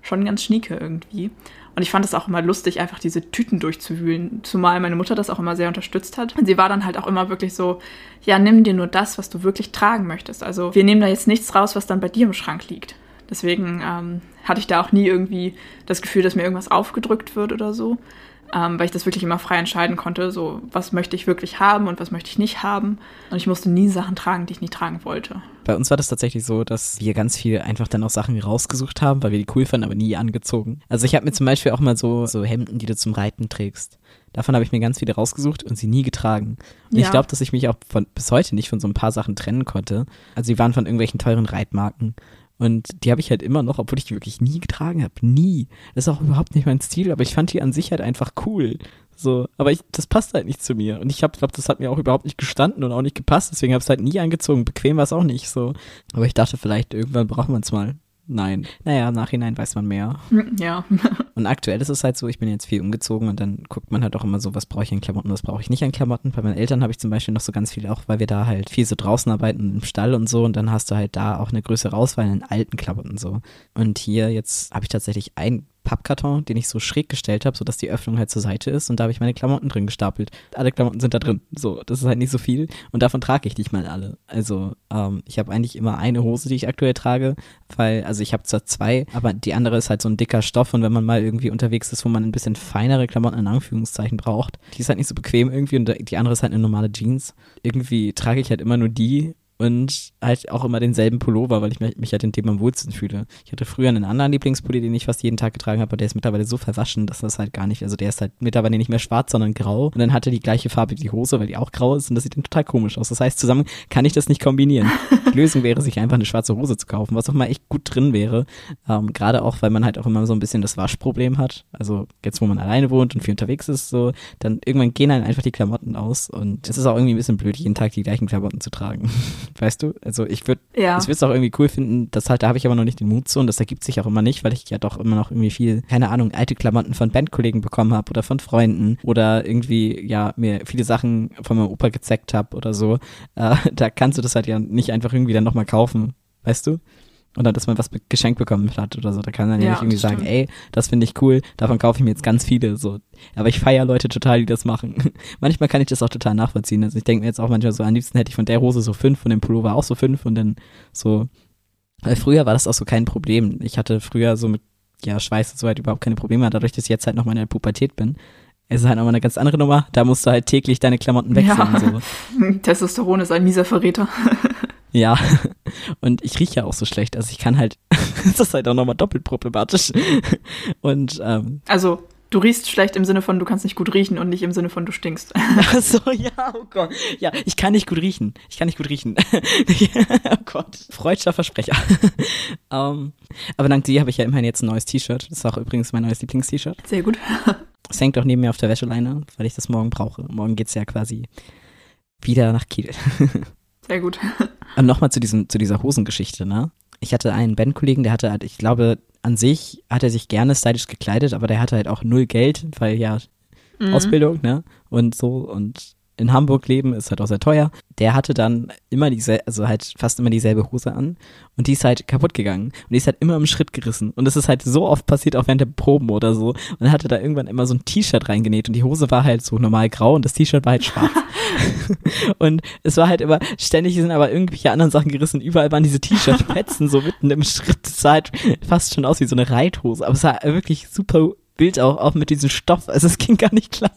schon ganz schnieke irgendwie. Und ich fand es auch immer lustig, einfach diese Tüten durchzuwühlen. Zumal meine Mutter das auch immer sehr unterstützt hat. Und sie war dann halt auch immer wirklich so, ja, nimm dir nur das, was du wirklich tragen möchtest. Also wir nehmen da jetzt nichts raus, was dann bei dir im Schrank liegt. Deswegen ähm, hatte ich da auch nie irgendwie das Gefühl, dass mir irgendwas aufgedrückt wird oder so ähm, weil ich das wirklich immer frei entscheiden konnte, so was möchte ich wirklich haben und was möchte ich nicht haben. Und ich musste nie Sachen tragen, die ich nicht tragen wollte. Bei uns war das tatsächlich so, dass wir ganz viel einfach dann auch Sachen rausgesucht haben, weil wir die cool fanden, aber nie angezogen. Also ich habe mir zum Beispiel auch mal so, so Hemden, die du zum Reiten trägst. Davon habe ich mir ganz viele rausgesucht und sie nie getragen. Und ja. ich glaube, dass ich mich auch von, bis heute nicht von so ein paar Sachen trennen konnte. Also sie waren von irgendwelchen teuren Reitmarken. Und die habe ich halt immer noch, obwohl ich die wirklich nie getragen habe. Nie. Das ist auch überhaupt nicht mein Stil, aber ich fand die an sich halt einfach cool. So, aber ich, das passt halt nicht zu mir. Und ich glaube, das hat mir auch überhaupt nicht gestanden und auch nicht gepasst. Deswegen habe ich es halt nie angezogen. Bequem war es auch nicht so. Aber ich dachte, vielleicht irgendwann braucht man es mal. Nein. Naja, im Nachhinein weiß man mehr. [laughs] Ja. und aktuell ist es halt so, ich bin jetzt viel umgezogen und dann guckt man halt auch immer so, was brauche ich an Klamotten, was brauche ich nicht an Klamotten. Bei meinen Eltern habe ich zum Beispiel noch so ganz viel, auch weil wir da halt viel so draußen arbeiten im Stall und so und dann hast du halt da auch eine größere Auswahl in alten Klamotten so. Und hier jetzt habe ich tatsächlich ein Pappkarton, den ich so schräg gestellt habe, sodass die Öffnung halt zur Seite ist und da habe ich meine Klamotten drin gestapelt. Alle Klamotten sind da drin. So, das ist halt nicht so viel und davon trage ich nicht mal alle. Also, ähm, ich habe eigentlich immer eine Hose, die ich aktuell trage, weil, also ich habe zwar zwei, aber die andere ist halt so ein dicker Stoff und wenn man mal irgendwie unterwegs ist, wo man ein bisschen feinere Klamotten in Anführungszeichen braucht, die ist halt nicht so bequem irgendwie und die andere ist halt eine normale Jeans. Irgendwie trage ich halt immer nur die und halt auch immer denselben Pullover, weil ich mich, halt in dem am wohlsten fühle. Ich hatte früher einen anderen Lieblingspulli, den ich fast jeden Tag getragen habe, aber der ist mittlerweile so verwaschen, dass das halt gar nicht, also der ist halt mittlerweile nicht mehr schwarz, sondern grau und dann hatte die gleiche Farbe wie die Hose, weil die auch grau ist und das sieht dann total komisch aus. Das heißt, zusammen kann ich das nicht kombinieren. [laughs] Die Lösung wäre, sich einfach eine schwarze Hose zu kaufen, was auch mal echt gut drin wäre. Ähm, Gerade auch, weil man halt auch immer so ein bisschen das Waschproblem hat. Also jetzt, wo man alleine wohnt und viel unterwegs ist, so, dann irgendwann gehen dann einfach die Klamotten aus und es ist auch irgendwie ein bisschen blöd, jeden Tag die gleichen Klamotten zu tragen. [laughs] weißt du? Also ich würde ja. ich würde es auch irgendwie cool finden, das halt, da habe ich aber noch nicht den Mut zu und das ergibt sich auch immer nicht, weil ich ja doch immer noch irgendwie viel, keine Ahnung, alte Klamotten von Bandkollegen bekommen habe oder von Freunden oder irgendwie, ja, mir viele Sachen von meinem Opa gezeckt habe oder so. Äh, [laughs] da kannst du das halt ja nicht einfach irgendwie dann nochmal kaufen, weißt du? Oder dass man was geschenkt bekommen hat oder so. Da kann man ja, ja nicht irgendwie sagen, ey, das finde ich cool, davon kaufe ich mir jetzt ganz viele. So. Aber ich feiere Leute total, die das machen. [laughs] manchmal kann ich das auch total nachvollziehen. Also ich denke mir jetzt auch manchmal so, am liebsten hätte ich von der Hose so fünf, von dem Pullover auch so fünf und dann so. Weil früher war das auch so kein Problem. Ich hatte früher so mit ja, Schweiß und so halt überhaupt keine Probleme dadurch, dass ich jetzt halt noch mal in der Pubertät bin. Es ist halt nochmal eine ganz andere Nummer. Da musst du halt täglich deine Klamotten wechseln. Ja. So. [laughs] Testosteron ist ein mieser Verräter. Ja, [laughs] und ich rieche ja auch so schlecht. Also ich kann halt, [laughs] das ist halt auch nochmal doppelt problematisch. Und ähm, also du riechst schlecht im Sinne von, du kannst nicht gut riechen und nicht im Sinne von, du stinkst. [laughs] Ach so, ja, oh Gott. Ja, ich kann nicht gut riechen. Ich kann nicht gut riechen. [laughs] oh Gott. Freudscher Versprecher. um, ähm, aber dank dir habe ich ja immerhin jetzt ein neues T-Shirt. Das ist auch übrigens mein neues Lieblings-T-Shirt. Sehr gut. Es hängt auch neben mir auf der Wäscheleine, weil ich das morgen brauche. Morgen geht's ja quasi wieder nach Kiel. Sehr gut. [laughs] Und nochmal zu, zu dieser Hosengeschichte, ne? Ich hatte einen Bandkollegen, der hatte halt, ich glaube, an sich hat er sich gerne stylisch gekleidet, aber der hatte halt auch null Geld, weil ja mhm. Ausbildung, ne? Und so und in Hamburg leben ist halt auch sehr teuer. Der hatte dann immer dieselbe, also halt fast immer dieselbe Hose an und die ist halt kaputt gegangen und die ist halt immer im Schritt gerissen und das ist halt so oft passiert, auch während der Proben oder so. Und er hatte da irgendwann immer so ein T-Shirt reingenäht und die Hose war halt so normal grau und das T-Shirt war halt schwarz. [laughs] und es war halt immer, ständig sind aber irgendwelche anderen Sachen gerissen, überall waren diese T-Shirt-Fetzen so mitten im Schritt. Das sah halt fast schon aus wie so eine Reithose, aber es sah wirklich super Bild auch, auch mit diesem Stoff, also es ging gar nicht klar.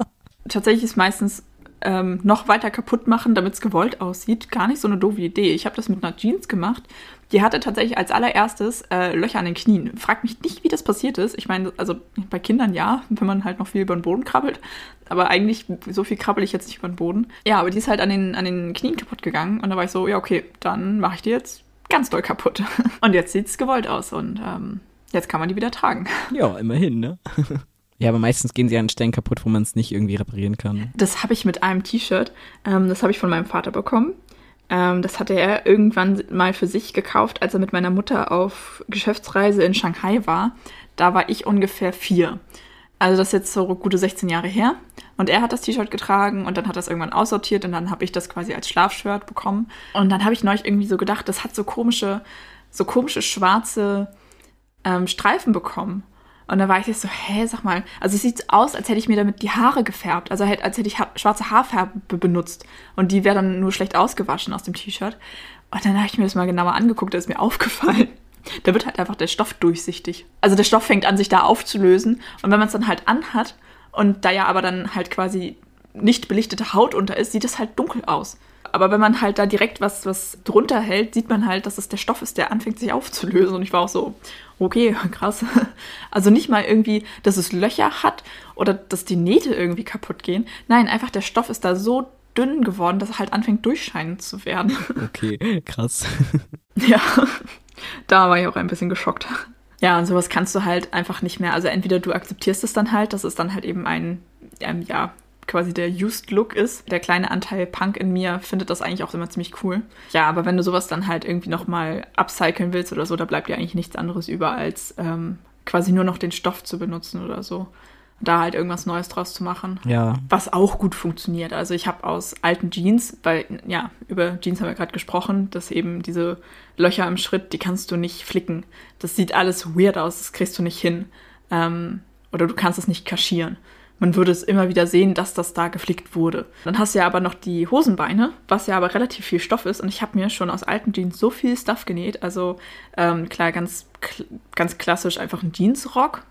Tatsächlich ist meistens ähm, noch weiter kaputt machen, damit es gewollt aussieht, gar nicht so eine doofe Idee. Ich habe das mit einer Jeans gemacht. Die hatte tatsächlich als allererstes äh, Löcher an den Knien. Frag mich nicht, wie das passiert ist. Ich meine, also bei Kindern ja, wenn man halt noch viel über den Boden krabbelt. Aber eigentlich, so viel krabbel ich jetzt nicht über den Boden. Ja, aber die ist halt an den, an den Knien kaputt gegangen. Und da war ich so, ja, okay, dann mache ich die jetzt ganz doll kaputt. [laughs] Und jetzt sieht es gewollt aus. Und ähm, jetzt kann man die wieder tragen. Ja, immerhin, ne? [laughs] Ja, aber meistens gehen sie an Stellen kaputt, wo man es nicht irgendwie reparieren kann. Das habe ich mit einem T-Shirt. Ähm, das habe ich von meinem Vater bekommen. Ähm, das hatte er irgendwann mal für sich gekauft, als er mit meiner Mutter auf Geschäftsreise in Shanghai war. Da war ich ungefähr vier. Also das ist jetzt so gute 16 Jahre her. Und er hat das T-Shirt getragen und dann hat das irgendwann aussortiert und dann habe ich das quasi als Schlafshirt bekommen. Und dann habe ich neulich irgendwie so gedacht, das hat so komische, so komische schwarze ähm, Streifen bekommen. Und da war ich so, hä, sag mal, also es sieht aus, als hätte ich mir damit die Haare gefärbt, also halt, als hätte ich schwarze Haarfarbe benutzt und die wäre dann nur schlecht ausgewaschen aus dem T-Shirt. Und dann habe ich mir das mal genauer angeguckt, da ist mir [laughs] aufgefallen. Da wird halt einfach der Stoff durchsichtig. Also der Stoff fängt an, sich da aufzulösen. Und wenn man es dann halt anhat und da ja aber dann halt quasi nicht belichtete Haut unter ist, sieht es halt dunkel aus. Aber wenn man halt da direkt was, was drunter hält, sieht man halt, dass es der Stoff ist, der anfängt sich aufzulösen. Und ich war auch so, okay, [laughs] krass. Also nicht mal irgendwie, dass es Löcher hat oder dass die Nähte irgendwie kaputt gehen. Nein, einfach der Stoff ist da so dünn geworden, dass er halt anfängt durchscheinend zu werden. [laughs] Okay, krass. Ja, da war ich auch ein bisschen geschockt. Ja, und sowas kannst du halt einfach nicht mehr. Also entweder du akzeptierst es dann halt, dass es dann halt eben ein, ähm, ja, quasi der Used Look ist. Der kleine Anteil Punk in mir findet das eigentlich auch immer ziemlich cool. Ja, aber wenn du sowas dann halt irgendwie nochmal upcyclen willst oder so, da bleibt dir eigentlich nichts anderes über, als ähm, quasi nur noch den Stoff zu benutzen oder so. Da halt irgendwas Neues draus zu machen. Ja. Was auch gut funktioniert. Also ich habe aus alten Jeans, weil, ja, über Jeans haben wir gerade gesprochen, dass eben diese Löcher im Schritt, die kannst du nicht flicken. Das sieht alles weird aus, das kriegst du nicht hin. Ähm, oder du kannst es nicht kaschieren man würde es immer wieder sehen, dass das da geflickt wurde. Dann hast du ja aber noch die Hosenbeine, was ja aber relativ viel Stoff ist. Und ich habe mir schon aus alten Jeans so viel Stuff genäht. Also ähm, klar, ganz, ganz klassisch einfach ein Jeansrock.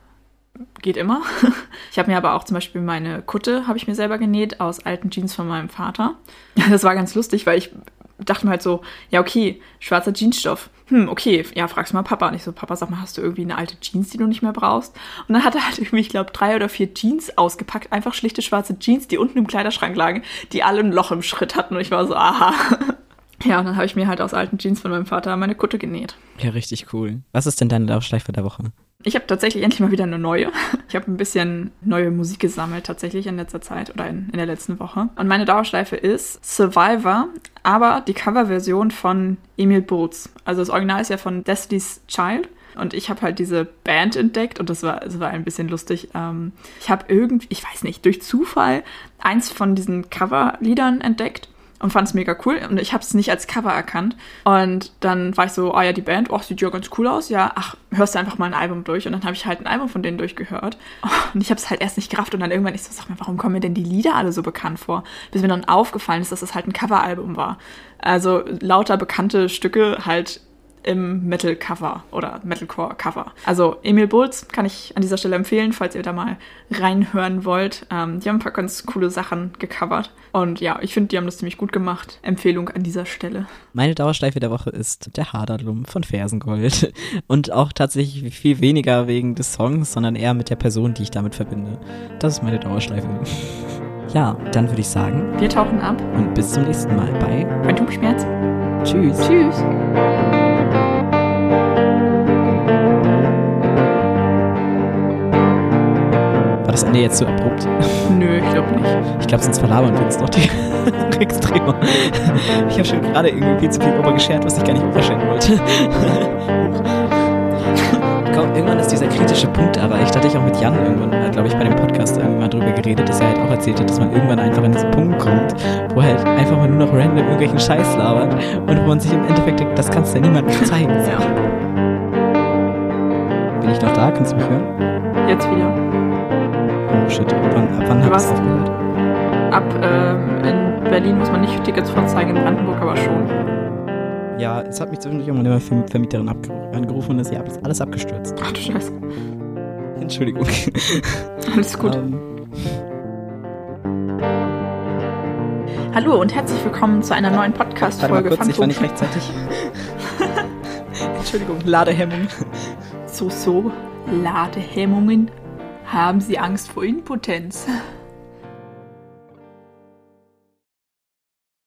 Geht immer. [laughs] Ich habe mir aber auch zum Beispiel meine Kutte habe ich mir selber genäht aus alten Jeans von meinem Vater. [laughs] Das war ganz lustig, weil ich dachte mir halt so, ja okay, schwarzer Jeansstoff hm, okay, ja, fragst du mal Papa. Und ich so, Papa, sag mal, hast du irgendwie eine alte Jeans, die du nicht mehr brauchst? Und dann hat er halt irgendwie, ich glaube, drei oder vier Jeans ausgepackt. Einfach schlichte schwarze Jeans, die unten im Kleiderschrank lagen, die alle ein Loch im Schritt hatten. Und ich war so, aha. [laughs] Ja, und dann habe ich mir halt aus alten Jeans von meinem Vater meine Kutte genäht. Ja, richtig cool. Was ist denn deine Laufschleife der Woche? Ich habe tatsächlich endlich mal wieder eine neue. [laughs] Ich habe ein bisschen neue Musik gesammelt tatsächlich in letzter Zeit oder in, in der letzten Woche. Und meine Dauerschleife ist Survivor, aber die Coverversion von Emil Boots. Also das Original ist ja von Destiny's Child. Und ich habe halt diese Band entdeckt und das war, das war ein bisschen lustig. Ähm, ich habe irgendwie, ich weiß nicht, durch Zufall eins von diesen Coverliedern entdeckt und fand es mega cool. Und ich habe es nicht als Cover erkannt. Und dann war ich so, oh ja, die Band, oh, sieht ja ganz cool aus. Ja, ach, hörst du einfach mal ein Album durch. Und dann habe ich halt ein Album von denen durchgehört. [laughs] Und ich habe es halt erst nicht gerafft. Und dann irgendwann ich so, sag mal, warum kommen mir denn die Lieder alle so bekannt vor? Bis mir dann aufgefallen ist, dass es das halt ein Coveralbum war. Also lauter bekannte Stücke halt im Metal-Cover oder Metalcore-Cover. Also Emil Bulls kann ich an dieser Stelle empfehlen, falls ihr da mal reinhören wollt. Ähm, die haben ein paar ganz coole Sachen gecovert. Und ja, ich finde, die haben das ziemlich gut gemacht. Empfehlung an dieser Stelle. Meine Dauerschleife der Woche ist der Haderlum von Fersengold. [laughs] Und auch tatsächlich viel weniger wegen des Songs, sondern eher mit der Person, die ich damit verbinde. Das ist meine Dauerschleife. [laughs] Ja, dann würde ich sagen. Wir tauchen ab. Und bis zum nächsten Mal bei Phantomschmerz. Tschüss. Tschüss. Das Ende jetzt so abrupt? [laughs] Nö, ich glaube nicht. Ich glaube, sonst verlabern wir uns doch die [laughs] extremer. Ich habe schon gerade irgendwie viel zu viel Ober geschert, was ich gar nicht überscheren wollte. [laughs] Komm, irgendwann ist dieser kritische Punkt erreicht. Hatte ich auch mit Jan irgendwann, äh, glaube ich, bei dem Podcast irgendwann mal drüber geredet, dass er halt auch erzählt hat, dass man irgendwann einfach an diesen Punkt kommt, wo er halt einfach mal nur noch random irgendwelchen Scheiß labert und wo man sich im Endeffekt denkt, das kannst du ja niemandem zeigen. Ja. Bin ich noch da? Kannst du mich hören? Jetzt wieder. Oh shit, wann, ab wann hat Was? es aufgehört? Ab ähm, in Berlin muss man nicht Tickets vorzeigen, in Brandenburg aber schon. Ja, es hat mich zwischendurch auch mal eine Verm- Vermieterin angerufen und ist ja alles- alles abgestürzt. Ach du Scheiße. Entschuldigung. [laughs] Alles gut. Ähm, Hallo und herzlich willkommen zu einer neuen Podcast-Folge kurz, von ich war nicht rechtzeitig. [laughs] Entschuldigung, Ladehemmung. So, so, Ladehemmungen. Haben Sie Angst vor Impotenz?